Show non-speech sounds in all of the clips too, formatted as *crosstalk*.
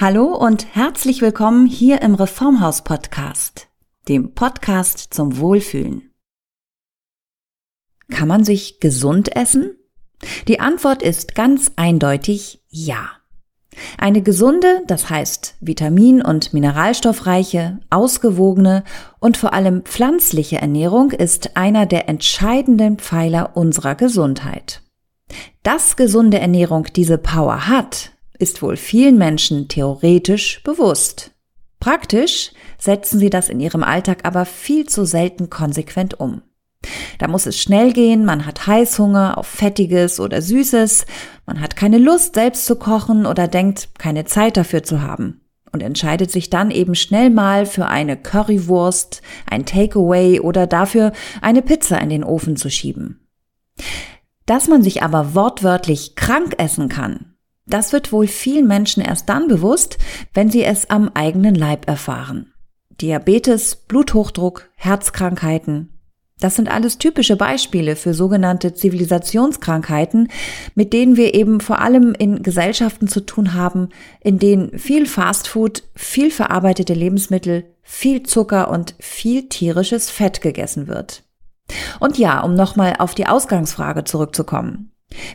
Hallo und herzlich willkommen hier im Reformhaus Podcast, dem Podcast zum Wohlfühlen. Kann man sich gesund essen? Die Antwort ist ganz eindeutig ja. Eine gesunde, das heißt vitamin- und mineralstoffreiche, ausgewogene und vor allem pflanzliche Ernährung ist einer der entscheidenden Pfeiler unserer Gesundheit. Dass gesunde Ernährung diese Power hat, ist wohl vielen Menschen theoretisch bewusst. Praktisch setzen sie das in ihrem Alltag aber viel zu selten konsequent um. Da muss es schnell gehen, man hat Heißhunger auf Fettiges oder Süßes, man hat keine Lust selbst zu kochen oder denkt, keine Zeit dafür zu haben und entscheidet sich dann eben schnell mal für eine Currywurst, ein Takeaway oder dafür eine Pizza in den Ofen zu schieben. Dass man sich aber wortwörtlich krank essen kann, das wird wohl vielen Menschen erst dann bewusst, wenn sie es am eigenen Leib erfahren. Diabetes, Bluthochdruck, Herzkrankheiten. Das sind alles typische Beispiele für sogenannte Zivilisationskrankheiten, mit denen wir eben vor allem in Gesellschaften zu tun haben, in denen viel Fastfood, viel verarbeitete Lebensmittel, viel Zucker und viel tierisches Fett gegessen wird. Und ja, um nochmal auf die Ausgangsfrage zurückzukommen.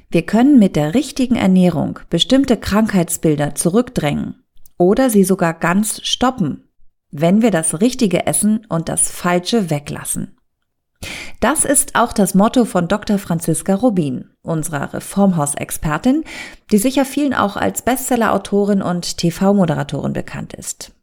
Wir können mit der richtigen Ernährung bestimmte Krankheitsbilder zurückdrängen oder sie sogar ganz stoppen, wenn wir das Richtige essen und das Falsche weglassen. Das ist auch das Motto von Dr. Franziska Rubin, unserer Reformhausexpertin, die sicher vielen auch als Bestsellerautorin und TV-Moderatorin bekannt ist.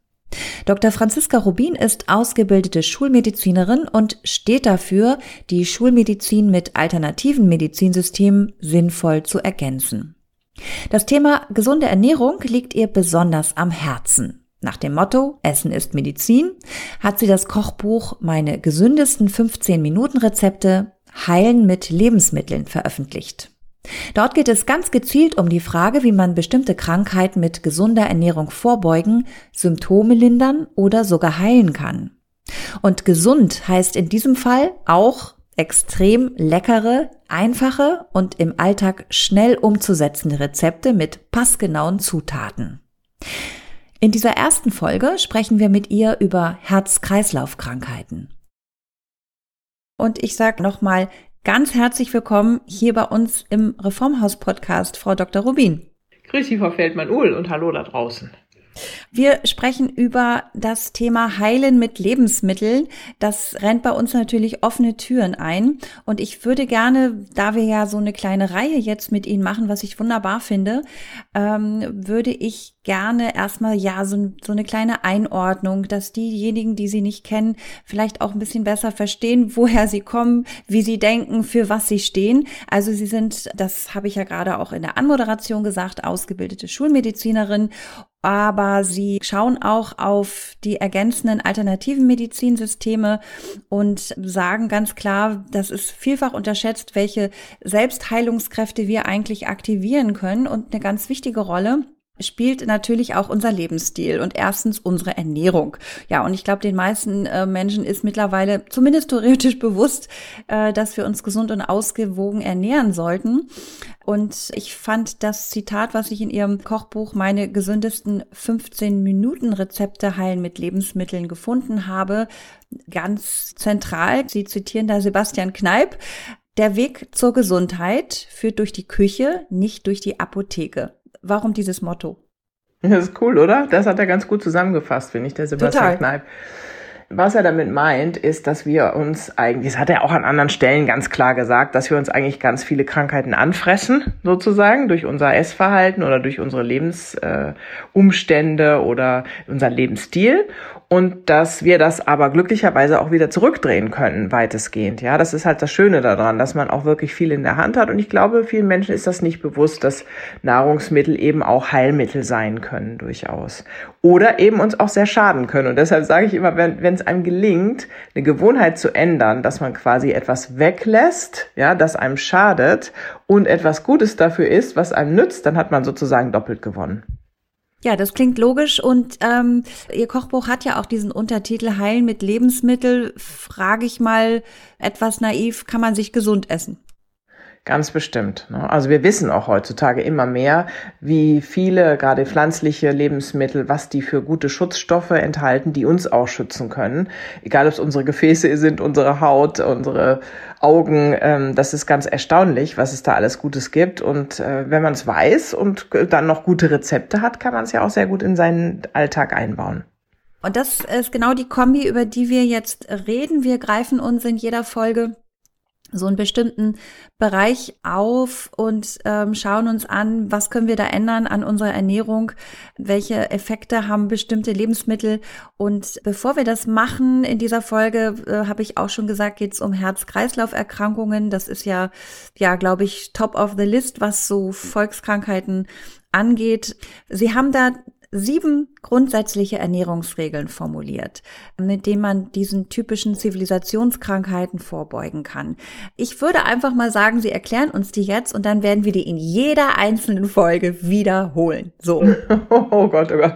Dr. Franziska Rubin ist ausgebildete Schulmedizinerin und steht dafür, die Schulmedizin mit alternativen Medizinsystemen sinnvoll zu ergänzen. Das Thema gesunde Ernährung liegt ihr besonders am Herzen. Nach dem Motto Essen ist Medizin hat sie das Kochbuch Meine gesündesten 15 Minuten Rezepte Heilen mit Lebensmitteln veröffentlicht. Dort geht es ganz gezielt um die Frage, wie man bestimmte Krankheiten mit gesunder Ernährung vorbeugen, Symptome lindern oder sogar heilen kann. Und gesund heißt in diesem Fall auch extrem leckere, einfache und im Alltag schnell umzusetzende Rezepte mit passgenauen Zutaten. In dieser ersten Folge sprechen wir mit ihr über Herz-Kreislauf-Krankheiten. Und ich sage nochmal Ganz herzlich willkommen hier bei uns im Reformhaus-Podcast, Frau Dr. Rubin. Grüß Sie, Frau Feldmann-Uhl und hallo da draußen. Wir sprechen über das Thema Heilen mit Lebensmitteln. Das rennt bei uns natürlich offene Türen ein. Und ich würde gerne, da wir ja so eine kleine Reihe jetzt mit Ihnen machen, was ich wunderbar finde, ähm, würde ich gerne erstmal ja so, so eine kleine Einordnung, dass diejenigen, die Sie nicht kennen, vielleicht auch ein bisschen besser verstehen, *laughs* woher Sie kommen, wie Sie denken, für was Sie stehen. Also Sie sind, das habe ich ja gerade auch in der Anmoderation gesagt, ausgebildete Schulmedizinerin aber sie schauen auch auf die ergänzenden alternativen Medizinsysteme und sagen ganz klar, das ist vielfach unterschätzt, welche Selbstheilungskräfte wir eigentlich aktivieren können. Und eine ganz wichtige Rolle spielt natürlich auch unser Lebensstil und erstens unsere Ernährung. Ja, und ich glaube, den meisten äh, Menschen ist mittlerweile zumindest *laughs* theoretisch bewusst, äh, dass wir uns gesund und ausgewogen ernähren sollten. Und ich fand das Zitat, was ich in Ihrem Kochbuch meine gesündesten 15 Minuten Rezepte heilen mit Lebensmitteln gefunden habe, ganz zentral. Sie zitieren da Sebastian Kneip. Der Weg zur Gesundheit führt durch die Küche, nicht durch die Apotheke. Warum dieses Motto? Das ist cool, oder? Das hat er ganz gut zusammengefasst, finde ich, der Sebastian Total. Kneip. Was er damit meint, ist, dass wir uns eigentlich, das hat er auch an anderen Stellen ganz klar gesagt, dass wir uns eigentlich ganz viele Krankheiten anfressen, sozusagen, durch unser Essverhalten oder durch unsere Lebensumstände äh, oder unser Lebensstil und dass wir das aber glücklicherweise auch wieder zurückdrehen können, weitestgehend. Ja, das ist halt das Schöne daran, dass man auch wirklich viel in der Hand hat. Und ich glaube, vielen Menschen ist das nicht bewusst, dass Nahrungsmittel eben auch Heilmittel sein können, durchaus. Oder eben uns auch sehr schaden können. Und deshalb sage ich immer, wenn es einem gelingt, eine Gewohnheit zu ändern, dass man quasi etwas weglässt, ja, das einem schadet und etwas Gutes dafür ist, was einem nützt, dann hat man sozusagen doppelt gewonnen. Ja, das klingt logisch und ähm, Ihr Kochbuch hat ja auch diesen Untertitel Heilen mit Lebensmittel. Frage ich mal etwas naiv, kann man sich gesund essen? Ganz bestimmt. Ne? Also wir wissen auch heutzutage immer mehr, wie viele gerade pflanzliche Lebensmittel, was die für gute Schutzstoffe enthalten, die uns auch schützen können. Egal ob es unsere Gefäße sind, unsere Haut, unsere Augen. Ähm, das ist ganz erstaunlich, was es da alles Gutes gibt. Und äh, wenn man es weiß und dann noch gute Rezepte hat, kann man es ja auch sehr gut in seinen Alltag einbauen. Und das ist genau die Kombi, über die wir jetzt reden. Wir greifen uns in jeder Folge so einen bestimmten Bereich auf und ähm, schauen uns an, was können wir da ändern an unserer Ernährung, welche Effekte haben bestimmte Lebensmittel. Und bevor wir das machen in dieser Folge, äh, habe ich auch schon gesagt, geht es um Herz-Kreislauf-Erkrankungen. Das ist ja, ja, glaube ich, top of the list, was so Volkskrankheiten angeht. Sie haben da sieben grundsätzliche Ernährungsregeln formuliert, mit denen man diesen typischen Zivilisationskrankheiten vorbeugen kann. Ich würde einfach mal sagen, Sie erklären uns die jetzt und dann werden wir die in jeder einzelnen Folge wiederholen. So. *laughs* Oh Gott, oh Gott.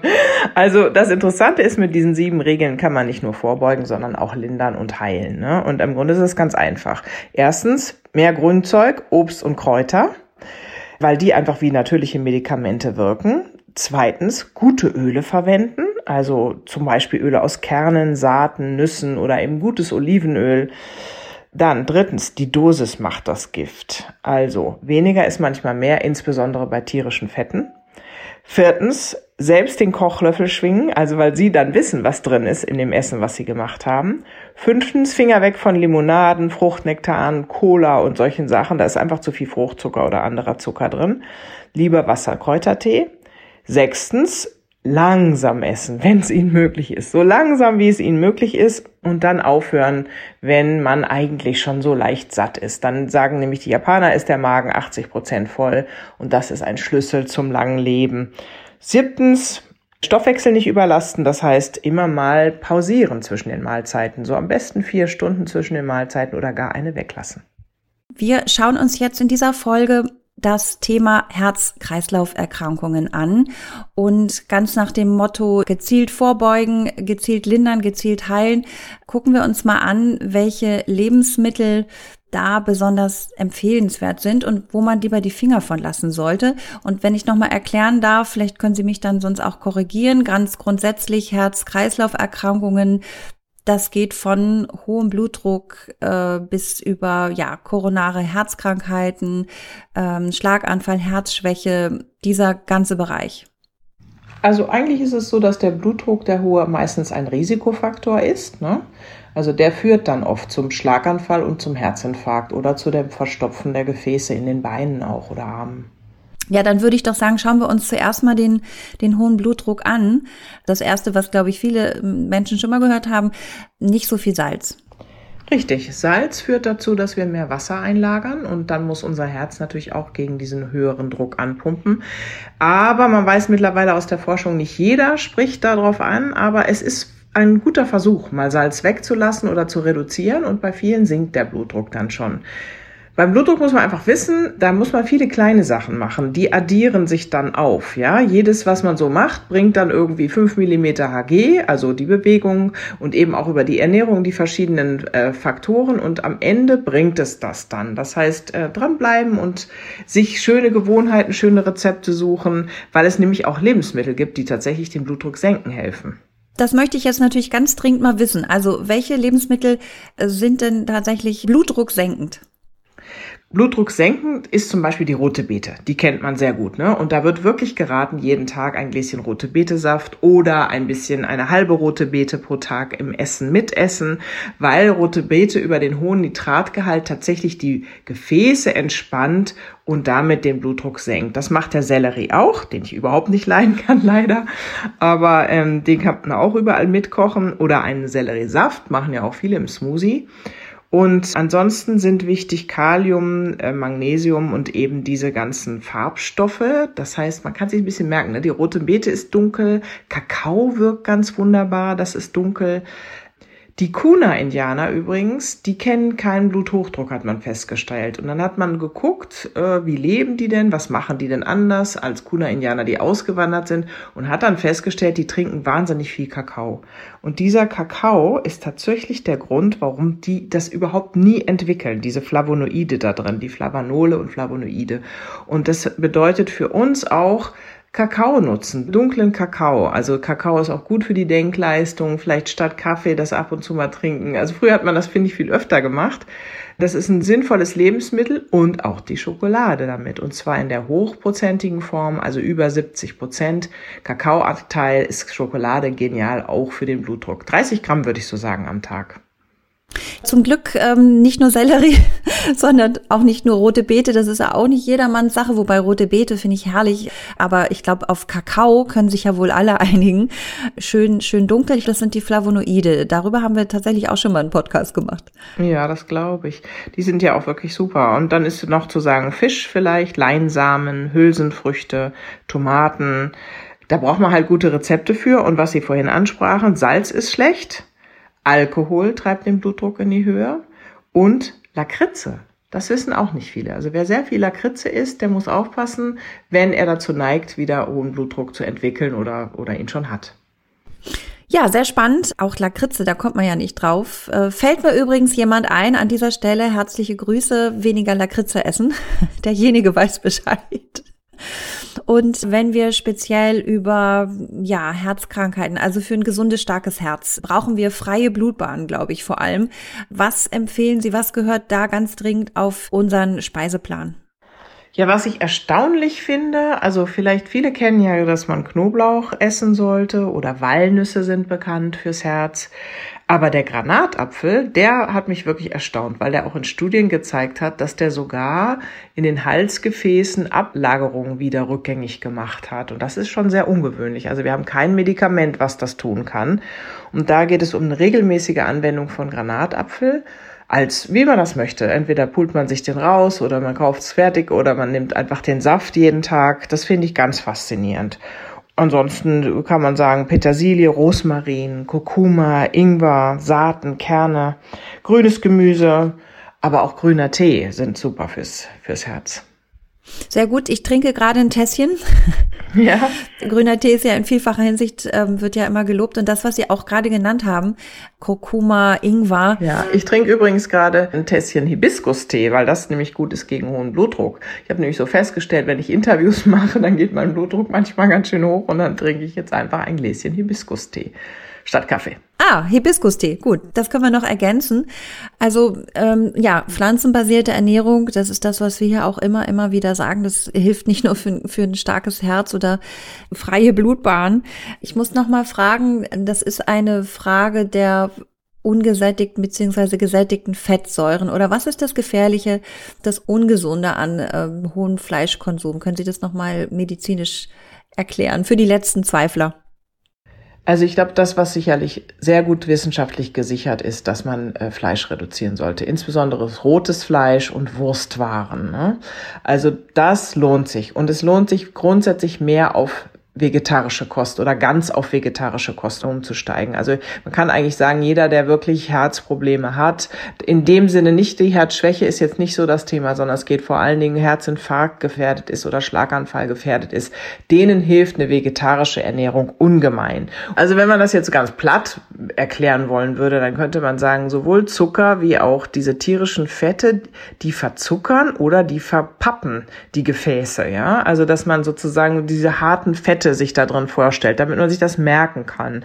Also das Interessante ist, mit diesen sieben Regeln kann man nicht nur vorbeugen, sondern auch lindern und heilen. Ne? Und im Grunde ist es ganz einfach. Erstens, mehr Grünzeug, Obst und Kräuter weil die einfach wie natürliche Medikamente wirken. Zweitens, gute Öle verwenden, also zum Beispiel Öle aus Kernen, Saaten, Nüssen oder eben gutes Olivenöl. Dann drittens, die Dosis macht das Gift. Also weniger ist manchmal mehr, insbesondere bei tierischen Fetten. Viertens, selbst den Kochlöffel schwingen, also weil sie dann wissen, was drin ist in dem Essen, was sie gemacht haben. Fünftens, Finger weg von Limonaden, Fruchtnektaren, Cola und solchen Sachen. Da ist einfach zu viel Fruchtzucker oder anderer Zucker drin. Lieber Wasser, Kräutertee. Sechstens, langsam essen, wenn es ihnen möglich ist. So langsam, wie es ihnen möglich ist und dann aufhören, wenn man eigentlich schon so leicht satt ist. Dann sagen nämlich die Japaner, ist der Magen 80 Prozent voll und das ist ein Schlüssel zum langen Leben. Siebtens, Stoffwechsel nicht überlasten, das heißt immer mal pausieren zwischen den Mahlzeiten. So am besten vier Stunden zwischen den Mahlzeiten oder gar eine weglassen. Wir schauen uns jetzt in dieser Folge das Thema Herz-Kreislauf-Erkrankungen an und ganz nach dem Motto gezielt vorbeugen, gezielt lindern, gezielt heilen, gucken wir uns mal an, welche Lebensmittel da besonders empfehlenswert sind und wo man lieber die Finger von lassen sollte. Und wenn ich nochmal erklären darf, vielleicht können Sie mich dann sonst auch korrigieren, ganz grundsätzlich Herz-Kreislauf-Erkrankungen das geht von hohem Blutdruck äh, bis über ja koronare Herzkrankheiten, ähm, Schlaganfall, Herzschwäche, dieser ganze Bereich. Also eigentlich ist es so, dass der Blutdruck, der hohe, meistens ein Risikofaktor ist. Ne? Also der führt dann oft zum Schlaganfall und zum Herzinfarkt oder zu dem Verstopfen der Gefäße in den Beinen auch oder Armen. Ja, dann würde ich doch sagen, schauen wir uns zuerst mal den, den hohen Blutdruck an. Das erste, was, glaube ich, viele Menschen schon mal gehört haben, nicht so viel Salz. Richtig. Salz führt dazu, dass wir mehr Wasser einlagern und dann muss unser Herz natürlich auch gegen diesen höheren Druck anpumpen. Aber man weiß mittlerweile aus der Forschung, nicht jeder spricht darauf an, aber es ist ein guter Versuch, mal Salz wegzulassen oder zu reduzieren und bei vielen sinkt der Blutdruck dann schon. Beim Blutdruck muss man einfach wissen, da muss man viele kleine Sachen machen. Die addieren sich dann auf. Ja, jedes, was man so macht, bringt dann irgendwie fünf Millimeter Hg, also die Bewegung und eben auch über die Ernährung die verschiedenen äh, Faktoren. Und am Ende bringt es das dann. Das heißt, äh, dranbleiben und sich schöne Gewohnheiten, schöne Rezepte suchen, weil es nämlich auch Lebensmittel gibt, die tatsächlich den Blutdruck senken helfen. Das möchte ich jetzt natürlich ganz dringend mal wissen. Also welche Lebensmittel äh, sind denn tatsächlich blutdrucksenkend? Blutdruck senkend ist zum Beispiel die rote Beete. Die kennt man sehr gut. Ne? Und da wird wirklich geraten, jeden Tag ein Gläschen rote Betesaft oder ein bisschen eine halbe rote Beete pro Tag im Essen mitessen, weil rote Beete über den hohen Nitratgehalt tatsächlich die Gefäße entspannt und damit den Blutdruck senkt. Das macht der Sellerie auch, den ich überhaupt nicht *laughs* leiden kann leider. Aber ähm, den kann man auch überall mitkochen. Oder einen Selleriesaft, machen ja auch viele im Smoothie. Und ansonsten sind wichtig Kalium, äh, Magnesium und eben diese ganzen Farbstoffe. Das heißt, man kann sich ein bisschen merken, ne? die rote Beete ist dunkel, Kakao wirkt ganz wunderbar, das ist dunkel. Die Kuna-Indianer übrigens, die kennen keinen Bluthochdruck, hat man festgestellt. Und dann hat man geguckt, äh, wie leben die denn, was machen die denn anders als Kuna-Indianer, die ausgewandert sind und hat dann festgestellt, die trinken wahnsinnig viel Kakao. Und dieser Kakao ist tatsächlich der Grund, warum die das überhaupt nie entwickeln, diese Flavonoide da drin, die Flavanole und Flavonoide. Und das bedeutet für uns auch, Kakao nutzen, dunklen Kakao. Also Kakao ist auch gut für die Denkleistung, vielleicht statt Kaffee das ab und zu mal trinken. Also früher hat man das, finde ich, viel öfter gemacht. Das ist ein sinnvolles Lebensmittel und auch die Schokolade damit. Und zwar in der hochprozentigen Form, also über 70 Prozent. Kakaoanteil ist Schokolade genial auch für den Blutdruck. 30 Gramm würde ich so sagen am Tag. Zum Glück ähm, nicht nur Sellerie, *laughs* sondern auch nicht nur rote Beete. Das ist ja auch nicht jedermanns Sache, wobei rote Beete finde ich herrlich. Aber ich glaube, auf Kakao können sich ja wohl alle *laughs* einigen. Schön, schön dunkel, das sind die Flavonoide. Darüber haben wir tatsächlich auch schon mal einen Podcast gemacht. Ja, das glaube ich. Die sind ja auch wirklich super. Und dann ist noch zu sagen Fisch vielleicht, Leinsamen, Hülsenfrüchte, Tomaten. Da braucht man halt gute Rezepte für. Und was Sie vorhin ansprachen, Salz ist schlecht. Alkohol treibt den Blutdruck in die Höhe und Lakritze. Das wissen auch nicht viele. Also wer sehr viel Lakritze isst, der muss aufpassen, wenn er dazu neigt, wieder hohen Blutdruck zu entwickeln oder, oder ihn schon hat. Ja, sehr spannend. Auch Lakritze, da kommt man ja nicht drauf. Äh, fällt mir übrigens jemand ein an dieser Stelle. Herzliche Grüße, weniger Lakritze essen. *laughs* Derjenige weiß Bescheid. Und wenn wir speziell über ja, Herzkrankheiten, also für ein gesundes, starkes Herz, brauchen wir freie Blutbahnen, glaube ich vor allem. Was empfehlen Sie, was gehört da ganz dringend auf unseren Speiseplan? Ja, was ich erstaunlich finde, also vielleicht viele kennen ja, dass man Knoblauch essen sollte oder Walnüsse sind bekannt fürs Herz. Aber der Granatapfel, der hat mich wirklich erstaunt, weil der auch in Studien gezeigt hat, dass der sogar in den Halsgefäßen Ablagerungen wieder rückgängig gemacht hat. Und das ist schon sehr ungewöhnlich. Also wir haben kein Medikament, was das tun kann. Und da geht es um eine regelmäßige Anwendung von Granatapfel als wie man das möchte. Entweder pult man sich den raus oder man kauft es fertig oder man nimmt einfach den Saft jeden Tag. Das finde ich ganz faszinierend. Ansonsten kann man sagen Petersilie, Rosmarin, Kurkuma, Ingwer, Saaten, Kerne, grünes Gemüse, aber auch grüner Tee sind super fürs, fürs Herz. Sehr gut. Ich trinke gerade ein Tässchen. *laughs* Ja. Grüner Tee ist ja in vielfacher Hinsicht, ähm, wird ja immer gelobt. Und das, was Sie auch gerade genannt haben, Kurkuma, Ingwer. Ja, ich trinke übrigens gerade ein Tässchen Hibiskus-Tee, weil das nämlich gut ist gegen hohen Blutdruck. Ich habe nämlich so festgestellt, wenn ich Interviews *laughs* mache, dann geht mein Blutdruck manchmal ganz schön hoch und dann trinke ich jetzt einfach ein Gläschen Hibiskus-Tee statt Kaffee. Ah, Hibiskus-Tee. Gut, das können wir noch ergänzen. Also ähm, ja, pflanzenbasierte Ernährung, das ist das, was wir hier auch immer, immer wieder sagen. Das hilft nicht nur für, für ein starkes Herz oder freie Blutbahn. Ich muss noch mal fragen, das ist eine Frage der ungesättigten beziehungsweise gesättigten Fettsäuren oder was ist das Gefährliche, das Ungesunde an ähm, hohem Fleischkonsum? Können Sie das noch mal medizinisch erklären für die letzten Zweifler? Also ich glaube, das, was sicherlich sehr gut wissenschaftlich gesichert ist, dass man äh, Fleisch reduzieren sollte, insbesondere rotes Fleisch und Wurstwaren. Ne? Also das lohnt sich und es lohnt sich grundsätzlich mehr auf vegetarische Kost oder ganz auf vegetarische Kost umzusteigen. Also man kann eigentlich sagen, jeder, der wirklich Herzprobleme hat, in dem Sinne nicht die Herzschwäche ist jetzt nicht so das Thema, sondern es geht vor allen Dingen Herzinfarkt gefährdet ist oder Schlaganfall gefährdet ist, denen hilft eine vegetarische Ernährung ungemein. Also wenn man das jetzt ganz platt erklären wollen würde, dann könnte man sagen, sowohl Zucker wie auch diese tierischen Fette, die verzuckern oder die verpappen die Gefäße, ja? Also dass man sozusagen diese harten Fette Fette sich da drin vorstellt, damit man sich das merken kann.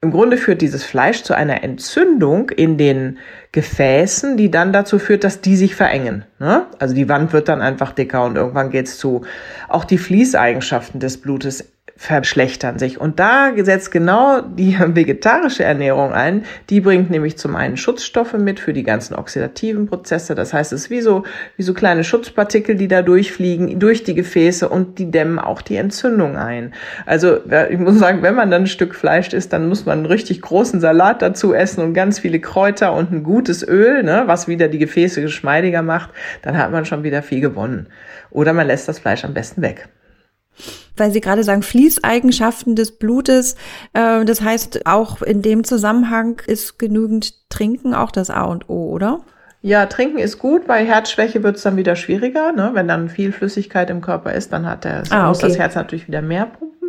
Im Grunde führt dieses Fleisch zu einer Entzündung in den Gefäßen, die dann dazu führt, dass die sich verengen. Ne? Also die Wand wird dann einfach dicker und irgendwann geht's zu. Auch die Fließeigenschaften des Blutes verschlechtern sich. Und da setzt genau die *laughs* vegetarische Ernährung ein. Die bringt nämlich zum einen Schutzstoffe mit für die ganzen oxidativen Prozesse. Das heißt, es ist wie so, wie so kleine Schutzpartikel, die da durchfliegen, durch die Gefäße und die dämmen auch die Entzündung ein. Also, ich muss sagen, wenn man dann ein Stück Fleisch isst, dann muss man einen richtig großen Salat dazu essen und ganz viele Kräuter und ein gutes Öl, ne, was wieder die Gefäße geschmeidiger macht. Dann hat man schon wieder viel gewonnen. Oder man lässt das Fleisch am besten weg. Weil Sie gerade sagen, Fließeigenschaften des Blutes. Äh, das heißt, auch in dem Zusammenhang ist genügend Trinken auch das A und O, oder? Ja, trinken ist gut. Bei Herzschwäche wird es dann wieder schwieriger. Ne? Wenn dann viel Flüssigkeit im Körper ist, dann hat der, ah, okay. muss das Herz natürlich wieder mehr pumpen.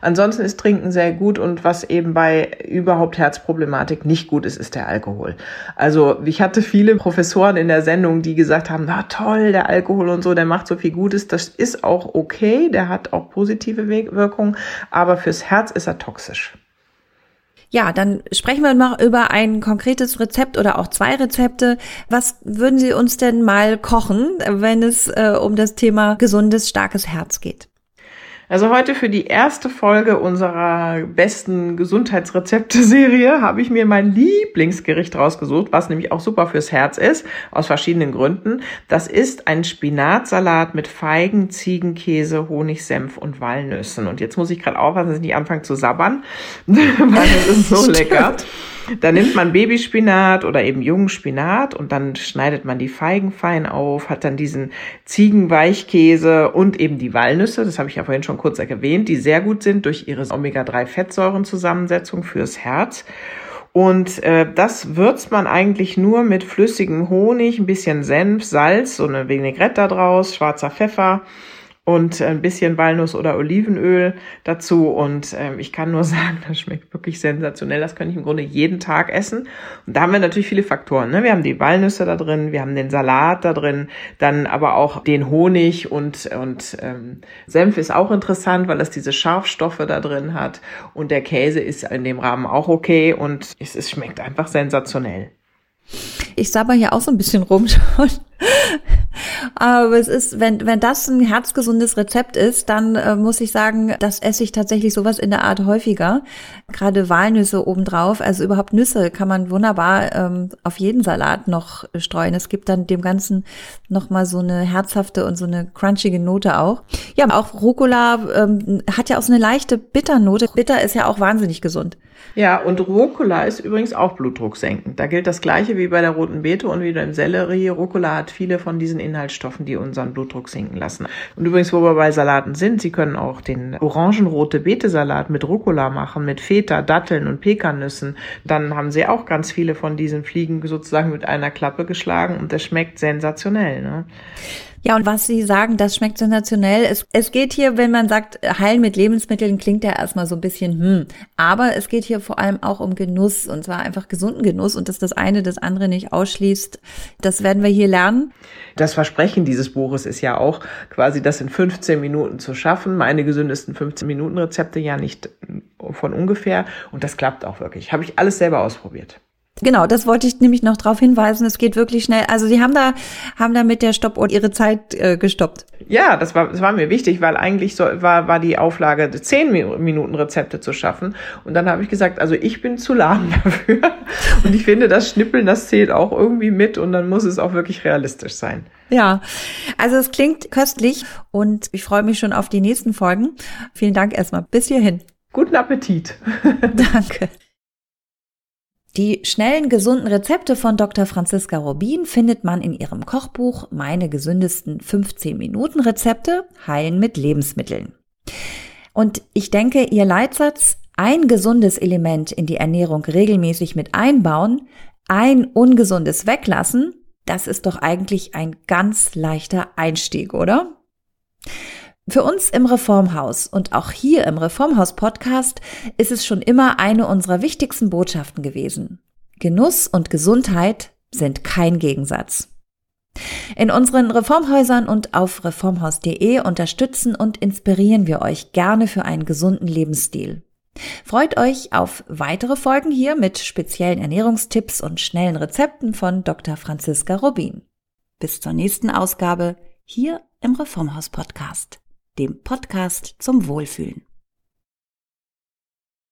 Ansonsten ist Trinken sehr gut und was eben bei überhaupt Herzproblematik nicht gut ist, ist der Alkohol. Also ich hatte viele Professoren in der Sendung, die gesagt haben, na toll, der Alkohol und so, der macht so viel Gutes. Das ist auch okay, der hat auch positive Wirkungen, aber fürs Herz ist er toxisch. Ja, dann sprechen wir mal über ein konkretes Rezept oder auch zwei Rezepte. Was würden Sie uns denn mal kochen, wenn es äh, um das Thema gesundes, starkes Herz geht? Also heute für die erste Folge unserer besten Gesundheitsrezepte-Serie habe ich mir mein Lieblingsgericht rausgesucht, was nämlich auch super fürs Herz ist, aus verschiedenen Gründen. Das ist ein Spinatsalat mit Feigen, Ziegenkäse, Honig, Senf und Walnüssen. Und jetzt muss ich gerade aufpassen, dass ich nicht anfange zu sabbern, *laughs* weil es ist so *laughs* lecker. Da nimmt man Babyspinat oder eben jungen Spinat und dann schneidet man die Feigen fein auf, hat dann diesen Ziegenweichkäse und eben die Walnüsse, das habe ich ja vorhin schon kurz erwähnt, die sehr gut sind durch ihre Omega-3-Fettsäurenzusammensetzung fürs Herz. Und äh, das würzt man eigentlich nur mit flüssigem Honig, ein bisschen Senf, Salz, so eine Vinaigrette da draus, schwarzer Pfeffer und ein bisschen Walnuss oder Olivenöl dazu. Und ähm, ich kann nur *laughs* sagen, das schmeckt wirklich sensationell. Das kann ich im Grunde jeden Tag essen. Und da haben wir natürlich viele Faktoren. Ne? Wir haben die Walnüsse da drin, wir haben den Salat da drin, dann aber auch den Honig und, und ähm, Senf ist auch interessant, weil es diese Scharfstoffe da drin hat. Und der Käse ist in dem Rahmen auch okay und es, es schmeckt einfach sensationell. Ich sabber hier auch so ein bisschen rum schon. Aber es ist, wenn, wenn das ein herzgesundes Rezept ist, dann äh, muss ich sagen, das esse ich tatsächlich sowas in der Art häufiger. Gerade Walnüsse obendrauf, also überhaupt Nüsse kann man wunderbar ähm, auf jeden Salat noch streuen. Es gibt dann dem Ganzen nochmal so eine herzhafte und so eine crunchige Note auch. Ja, auch Rucola ähm, hat ja auch so eine leichte Bitternote. Bitter ist ja auch wahnsinnig gesund. Ja, und Rucola ist übrigens auch blutdrucksenkend. Da gilt das Gleiche wie bei der roten Beete und wieder im Sellerie. Rucola hat viele von diesen Inhaltsstoffen, die unseren Blutdruck sinken lassen. Und übrigens, wo wir bei Salaten sind, Sie können auch den orangenrote Beete-Salat mit Rucola machen, mit Feta, Datteln und Pekannüssen. Dann haben Sie auch ganz viele von diesen Fliegen sozusagen mit einer Klappe geschlagen und das schmeckt sensationell. Ne? Ja, und was Sie sagen, das schmeckt sensationell. Es, es geht hier, wenn man sagt, heilen mit Lebensmitteln, klingt ja erstmal so ein bisschen, hm. Aber es geht hier vor allem auch um Genuss und zwar einfach gesunden Genuss und dass das eine das andere nicht ausschließt. Das werden wir hier lernen. Das Versprechen dieses Buches ist ja auch quasi das in 15 Minuten zu schaffen. Meine gesündesten 15 Minuten Rezepte ja nicht von ungefähr. Und das klappt auch wirklich. Habe ich alles selber ausprobiert. Genau, das wollte ich nämlich noch darauf hinweisen. Es geht wirklich schnell. Also Sie haben da haben da mit der Stoppuhr Ihre Zeit äh, gestoppt. Ja, das war das war mir wichtig, weil eigentlich so, war war die Auflage zehn Minuten Rezepte zu schaffen und dann habe ich gesagt, also ich bin zu lahm *laughs* dafür und ich finde das Schnippeln, das zählt auch irgendwie mit und dann muss es auch wirklich realistisch sein. Ja, also es klingt köstlich und ich freue mich schon auf die nächsten Folgen. Vielen Dank erstmal. Bis hierhin. Guten Appetit. *laughs* Danke. Die schnellen, gesunden Rezepte von Dr. Franziska Robin findet man in ihrem Kochbuch Meine gesündesten 15 Minuten Rezepte heilen mit Lebensmitteln. Und ich denke, ihr Leitsatz, ein gesundes Element in die Ernährung regelmäßig mit einbauen, ein ungesundes weglassen, das ist doch eigentlich ein ganz leichter Einstieg, oder? Für uns im Reformhaus und auch hier im Reformhaus Podcast ist es schon immer eine unserer wichtigsten Botschaften gewesen. Genuss und Gesundheit sind kein Gegensatz. In unseren Reformhäusern und auf reformhaus.de unterstützen und inspirieren wir euch gerne für einen gesunden Lebensstil. Freut euch auf weitere Folgen hier mit speziellen Ernährungstipps und schnellen Rezepten von Dr. Franziska Robin. Bis zur nächsten Ausgabe hier im Reformhaus Podcast dem Podcast zum Wohlfühlen.